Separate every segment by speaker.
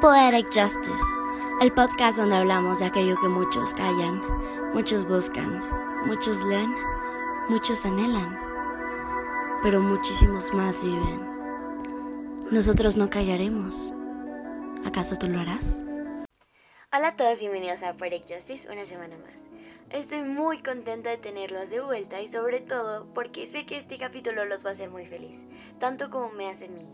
Speaker 1: Poetic Justice, el podcast donde hablamos de aquello que muchos callan, muchos buscan, muchos leen, muchos anhelan, pero muchísimos más viven. Nosotros no callaremos. ¿Acaso tú lo harás?
Speaker 2: Hola a todos, bienvenidos a Poetic Justice una semana más. Estoy muy contenta de tenerlos de vuelta y sobre todo porque sé que este capítulo los va a hacer muy feliz, tanto como me hace a mí.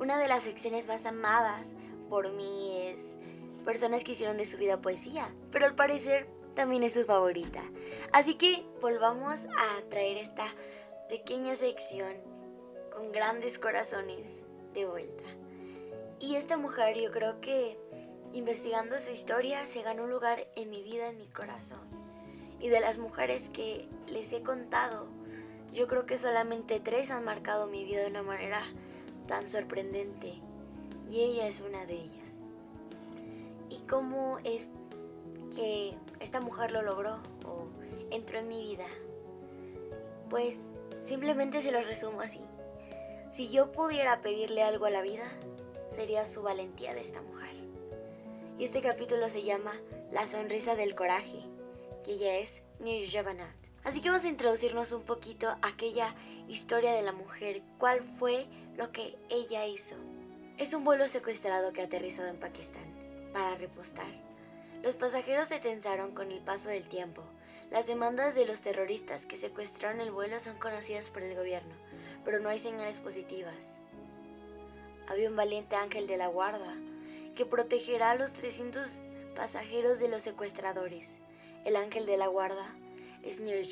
Speaker 2: Una de las secciones más amadas por mí es personas que hicieron de su vida poesía, pero al parecer también es su favorita. Así que volvamos a traer esta pequeña sección con grandes corazones de vuelta. Y esta mujer yo creo que investigando su historia se ganó un lugar en mi vida, en mi corazón. Y de las mujeres que les he contado, yo creo que solamente tres han marcado mi vida de una manera tan sorprendente y ella es una de ellas. ¿Y cómo es que esta mujer lo logró o entró en mi vida? Pues simplemente se lo resumo así. Si yo pudiera pedirle algo a la vida, sería su valentía de esta mujer. Y este capítulo se llama La sonrisa del coraje, que ella es Nirjavanat. Así que vamos a introducirnos un poquito a aquella historia de la mujer, cuál fue lo que ella hizo. Es un vuelo secuestrado que ha aterrizado en Pakistán para repostar. Los pasajeros se tensaron con el paso del tiempo. Las demandas de los terroristas que secuestraron el vuelo son conocidas por el gobierno, pero no hay señales positivas. Había un valiente ángel de la guarda que protegerá a los 300 pasajeros de los secuestradores. El ángel de la guarda es Nir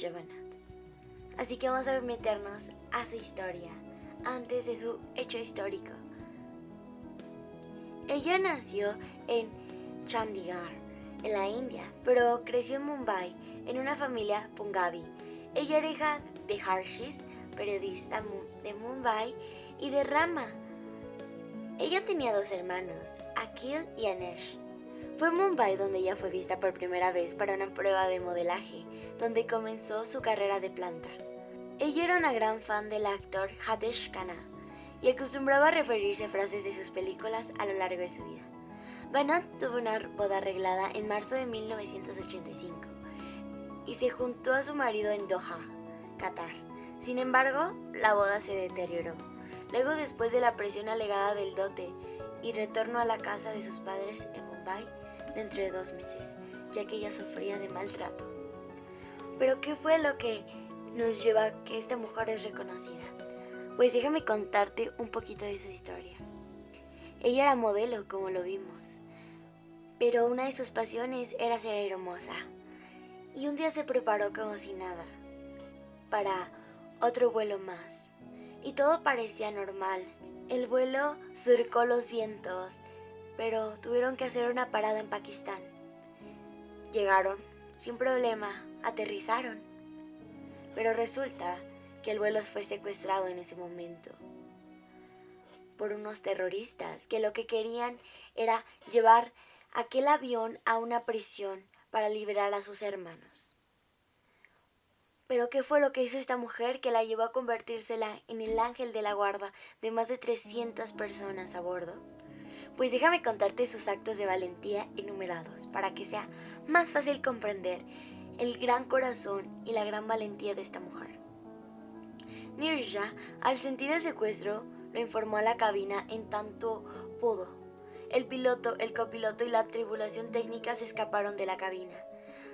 Speaker 2: Así que vamos a meternos a su historia antes de su hecho histórico. Ella nació en Chandigarh, en la India, pero creció en Mumbai, en una familia punjabi. Ella era hija de Harshis, periodista de Mumbai, y de Rama. Ella tenía dos hermanos, Akhil y Anesh. Fue en Mumbai donde ella fue vista por primera vez para una prueba de modelaje, donde comenzó su carrera de planta. Ella era una gran fan del actor Hadesh Khanna, y acostumbraba a referirse a frases de sus películas a lo largo de su vida. Banat tuvo una boda arreglada en marzo de 1985 y se juntó a su marido en Doha, Qatar. Sin embargo, la boda se deterioró. Luego, después de la presión alegada del dote y retorno a la casa de sus padres en Mumbai dentro de dos meses, ya que ella sufría de maltrato. Pero, ¿qué fue lo que nos lleva a que esta mujer es reconocida? Pues déjame contarte un poquito de su historia. Ella era modelo, como lo vimos, pero una de sus pasiones era ser hermosa. Y un día se preparó como si nada para otro vuelo más. Y todo parecía normal. El vuelo surcó los vientos, pero tuvieron que hacer una parada en Pakistán. Llegaron, sin problema, aterrizaron. Pero resulta que el vuelo fue secuestrado en ese momento por unos terroristas que lo que querían era llevar aquel avión a una prisión para liberar a sus hermanos. Pero ¿qué fue lo que hizo esta mujer que la llevó a convertírsela en el ángel de la guarda de más de 300 personas a bordo? Pues déjame contarte sus actos de valentía enumerados para que sea más fácil comprender el gran corazón y la gran valentía de esta mujer. Nirja, al sentir el secuestro, lo informó a la cabina en tanto pudo. El piloto, el copiloto y la tribulación técnica se escaparon de la cabina.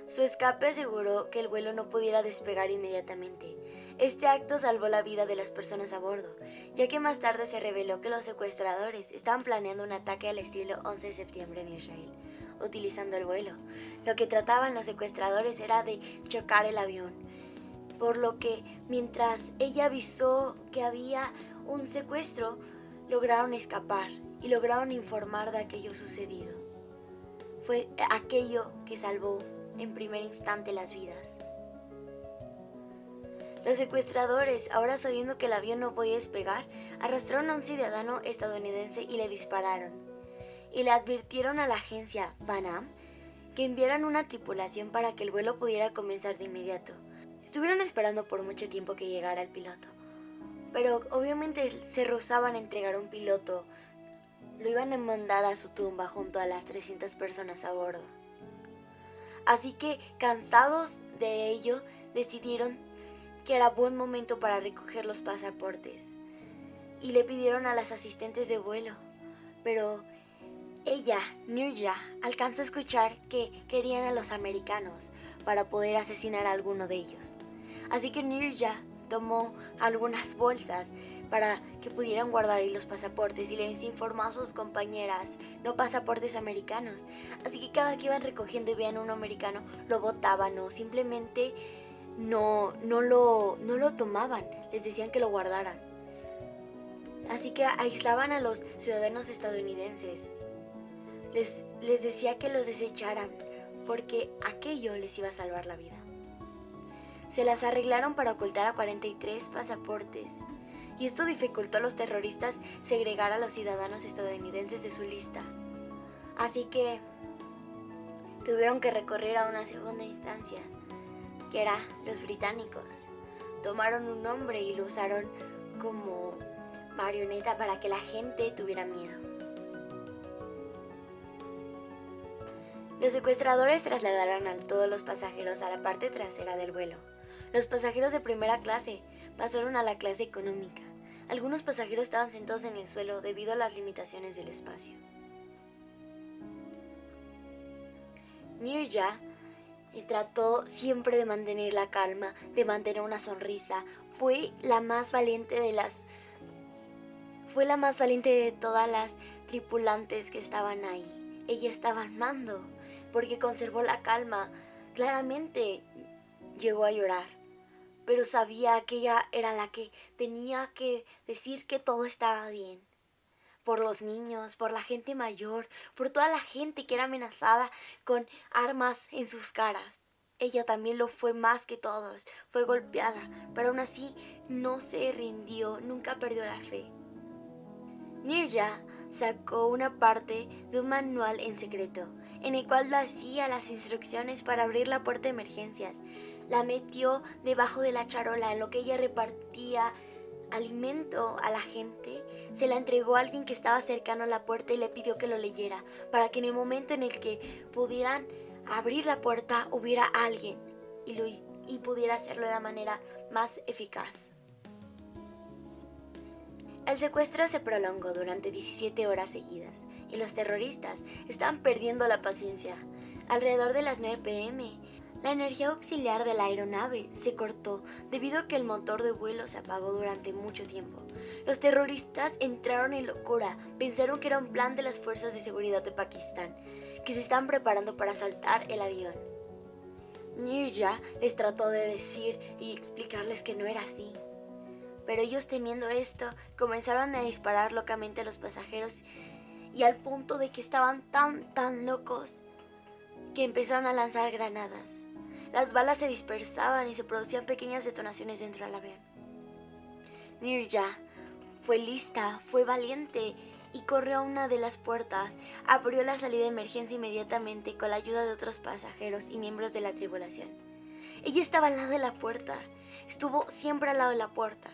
Speaker 2: Su escape aseguró que el vuelo no pudiera despegar inmediatamente. Este acto salvó la vida de las personas a bordo, ya que más tarde se reveló que los secuestradores estaban planeando un ataque al estilo 11 de septiembre en Israel, utilizando el vuelo. Lo que trataban los secuestradores era de chocar el avión, por lo que mientras ella avisó que había un secuestro, lograron escapar y lograron informar de aquello sucedido. Fue aquello que salvó en primer instante las vidas. Los secuestradores, ahora sabiendo que el avión no podía despegar, arrastraron a un ciudadano estadounidense y le dispararon. Y le advirtieron a la agencia Panam que enviaran una tripulación para que el vuelo pudiera comenzar de inmediato. Estuvieron esperando por mucho tiempo que llegara el piloto, pero obviamente se rozaban a entregar un piloto lo iban a mandar a su tumba junto a las 300 personas a bordo. Así que, cansados de ello, decidieron que era buen momento para recoger los pasaportes y le pidieron a las asistentes de vuelo. Pero ella, Nirja, alcanzó a escuchar que querían a los americanos para poder asesinar a alguno de ellos. Así que Nirja tomó algunas bolsas para que pudieran guardar ahí los pasaportes y les informó a sus compañeras, no pasaportes americanos. Así que cada que iban recogiendo y veían uno americano, lo botaban o simplemente no, no, lo, no lo tomaban, les decían que lo guardaran. Así que aislaban a los ciudadanos estadounidenses. Les, les decía que los desecharan porque aquello les iba a salvar la vida. Se las arreglaron para ocultar a 43 pasaportes y esto dificultó a los terroristas segregar a los ciudadanos estadounidenses de su lista. Así que tuvieron que recorrer a una segunda instancia, que era los británicos. Tomaron un nombre y lo usaron como marioneta para que la gente tuviera miedo. Los secuestradores trasladaron a todos los pasajeros a la parte trasera del vuelo. Los pasajeros de primera clase pasaron a la clase económica. Algunos pasajeros estaban sentados en el suelo debido a las limitaciones del espacio. Nirja trató siempre de mantener la calma, de mantener una sonrisa. Fue la más valiente de las fue la más valiente de todas las tripulantes que estaban ahí. Ella estaba al mando porque conservó la calma. Claramente llegó a llorar pero sabía que ella era la que tenía que decir que todo estaba bien. Por los niños, por la gente mayor, por toda la gente que era amenazada con armas en sus caras. Ella también lo fue más que todos, fue golpeada, pero aún así no se rindió, nunca perdió la fe. Nirja sacó una parte de un manual en secreto, en el cual hacía las instrucciones para abrir la puerta de emergencias, la metió debajo de la charola en lo que ella repartía alimento a la gente, se la entregó a alguien que estaba cercano a la puerta y le pidió que lo leyera, para que en el momento en el que pudieran abrir la puerta hubiera alguien y, lo, y pudiera hacerlo de la manera más eficaz. El secuestro se prolongó durante 17 horas seguidas y los terroristas estaban perdiendo la paciencia. Alrededor de las 9 pm, la energía auxiliar de la aeronave se cortó debido a que el motor de vuelo se apagó durante mucho tiempo. Los terroristas entraron en locura, pensaron que era un plan de las fuerzas de seguridad de Pakistán, que se estaban preparando para asaltar el avión. Nirja les trató de decir y explicarles que no era así. Pero ellos temiendo esto, comenzaron a disparar locamente a los pasajeros y al punto de que estaban tan, tan locos que empezaron a lanzar granadas. Las balas se dispersaban y se producían pequeñas detonaciones dentro del avión. Nirja fue lista, fue valiente y corrió a una de las puertas. Abrió la salida de emergencia inmediatamente con la ayuda de otros pasajeros y miembros de la tripulación. Ella estaba al lado de la puerta, estuvo siempre al lado de la puerta,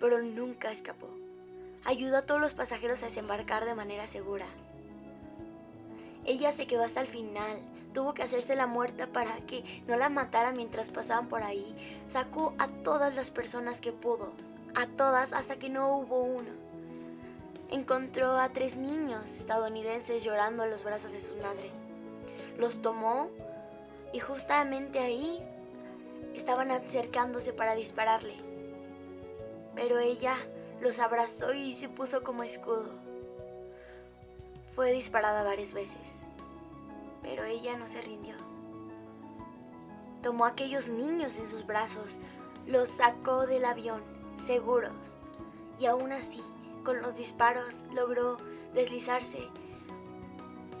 Speaker 2: pero nunca escapó. Ayudó a todos los pasajeros a desembarcar de manera segura. Ella se quedó hasta el final, tuvo que hacerse la muerta para que no la mataran mientras pasaban por ahí. Sacó a todas las personas que pudo, a todas hasta que no hubo uno. Encontró a tres niños estadounidenses llorando a los brazos de su madre. Los tomó y justamente ahí estaban acercándose para dispararle. Pero ella los abrazó y se puso como escudo. Fue disparada varias veces pero ella no se rindió. Tomó a aquellos niños en sus brazos, los sacó del avión, seguros, y aún así, con los disparos, logró deslizarse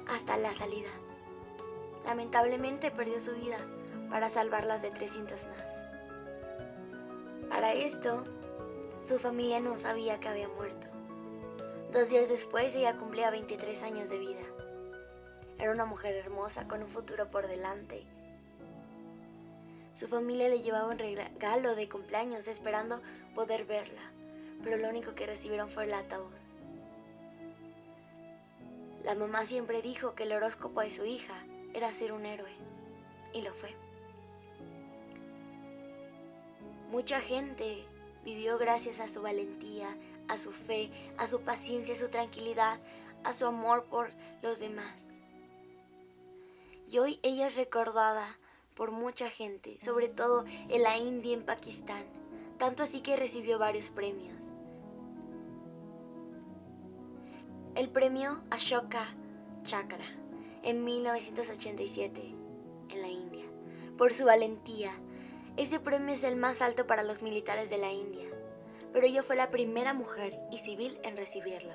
Speaker 2: hasta la salida. Lamentablemente perdió su vida para salvarlas de 300 más. Para esto, su familia no sabía que había muerto. Dos días después ella cumplía 23 años de vida. Era una mujer hermosa con un futuro por delante. Su familia le llevaba un regalo de cumpleaños esperando poder verla, pero lo único que recibieron fue el ataúd. La mamá siempre dijo que el horóscopo de su hija era ser un héroe, y lo fue. Mucha gente vivió gracias a su valentía, a su fe, a su paciencia, a su tranquilidad, a su amor por los demás. Y hoy ella es recordada por mucha gente, sobre todo en la India y en Pakistán, tanto así que recibió varios premios. El premio Ashoka Chakra en 1987 en la India, por su valentía. Ese premio es el más alto para los militares de la India, pero ella fue la primera mujer y civil en recibirlo.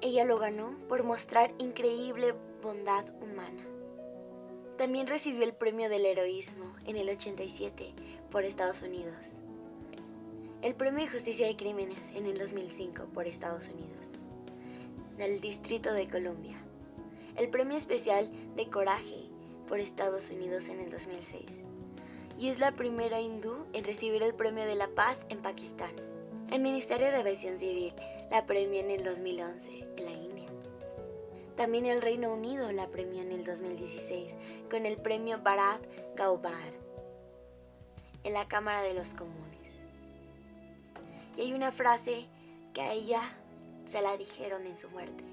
Speaker 2: ella lo ganó por mostrar increíble bondad humana. También recibió el premio del heroísmo en el 87 por Estados Unidos. El premio de justicia de crímenes en el 2005 por Estados Unidos. Del Distrito de Columbia. El premio especial de coraje por Estados Unidos en el 2006. Y es la primera hindú en recibir el premio de la paz en Pakistán. El Ministerio de Aviación Civil la premió en el 2011 en la India. También el Reino Unido la premió en el 2016 con el premio Bharat Gaubar en la Cámara de los Comunes. Y hay una frase que a ella se la dijeron en su muerte.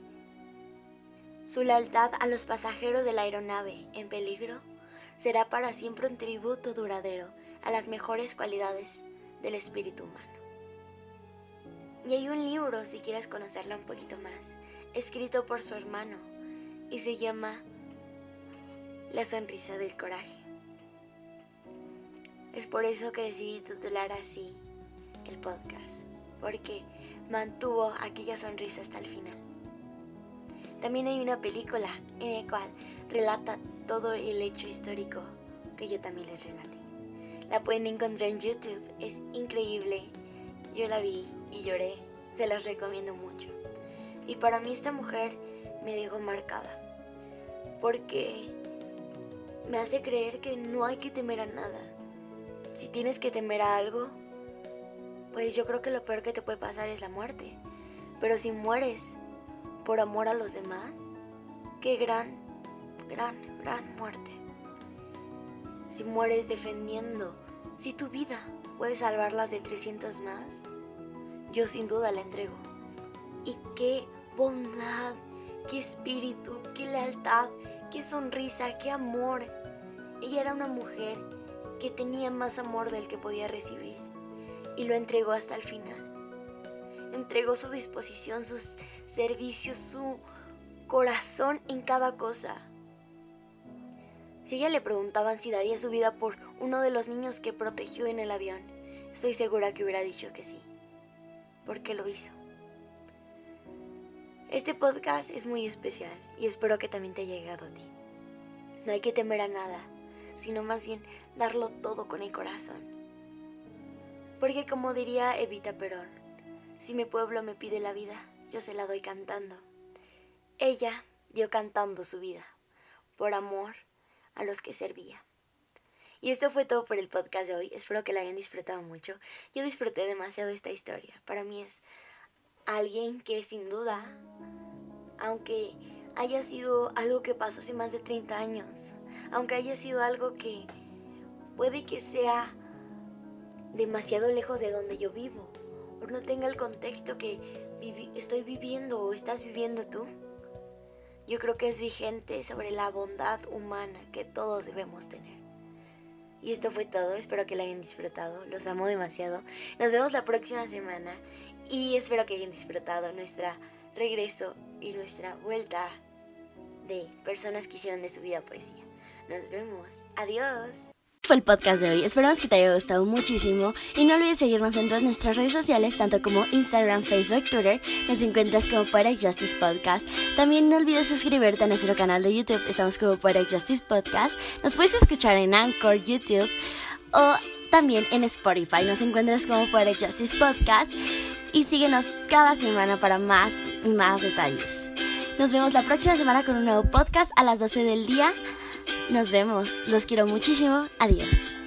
Speaker 2: Su lealtad a los pasajeros de la aeronave en peligro será para siempre un tributo duradero a las mejores cualidades del espíritu humano. Y hay un libro, si quieres conocerla un poquito más, escrito por su hermano y se llama La sonrisa del coraje. Es por eso que decidí titular así el podcast, porque mantuvo aquella sonrisa hasta el final. También hay una película en la cual relata todo el hecho histórico que yo también les relaté. La pueden encontrar en YouTube, es increíble. Yo la vi y lloré, se las recomiendo mucho. Y para mí esta mujer me dejó marcada, porque me hace creer que no hay que temer a nada. Si tienes que temer a algo, pues yo creo que lo peor que te puede pasar es la muerte. Pero si mueres por amor a los demás, qué gran, gran, gran muerte. Si mueres defendiendo, si tu vida puede salvarlas de 300 más, yo sin duda la entrego. Y qué bondad, qué espíritu, qué lealtad, qué sonrisa, qué amor. Ella era una mujer que tenía más amor del que podía recibir y lo entregó hasta el final. Entregó su disposición, sus servicios, su corazón en cada cosa. Si ella le preguntaban si daría su vida por uno de los niños que protegió en el avión, estoy segura que hubiera dicho que sí, porque lo hizo. Este podcast es muy especial y espero que también te haya llegado a ti. No hay que temer a nada, sino más bien darlo todo con el corazón. Porque como diría Evita Perón, si mi pueblo me pide la vida, yo se la doy cantando. Ella dio cantando su vida, por amor a los que servía. Y esto fue todo por el podcast de hoy. Espero que la hayan disfrutado mucho. Yo disfruté demasiado esta historia. Para mí es alguien que sin duda, aunque haya sido algo que pasó hace más de 30 años, aunque haya sido algo que puede que sea demasiado lejos de donde yo vivo, no tenga el contexto que estoy viviendo o estás viviendo tú. Yo creo que es vigente sobre la bondad humana que todos debemos tener. Y esto fue todo, espero que la hayan disfrutado, los amo demasiado. Nos vemos la próxima semana y espero que hayan disfrutado nuestra regreso y nuestra vuelta de personas que hicieron de su vida poesía. Nos vemos, adiós
Speaker 1: fue el podcast de hoy. Esperamos que te haya gustado muchísimo y no olvides seguirnos en todas nuestras redes sociales, tanto como Instagram, Facebook, Twitter. Nos encuentras como Poetic Justice Podcast. También no olvides suscribirte a nuestro canal de YouTube. Estamos como Poetic Justice Podcast. Nos puedes escuchar en Anchor, YouTube o también en Spotify. Nos encuentras como Poetic Justice Podcast y síguenos cada semana para más y más detalles. Nos vemos la próxima semana con un nuevo podcast a las 12 del día. Nos vemos. Los quiero muchísimo. Adiós.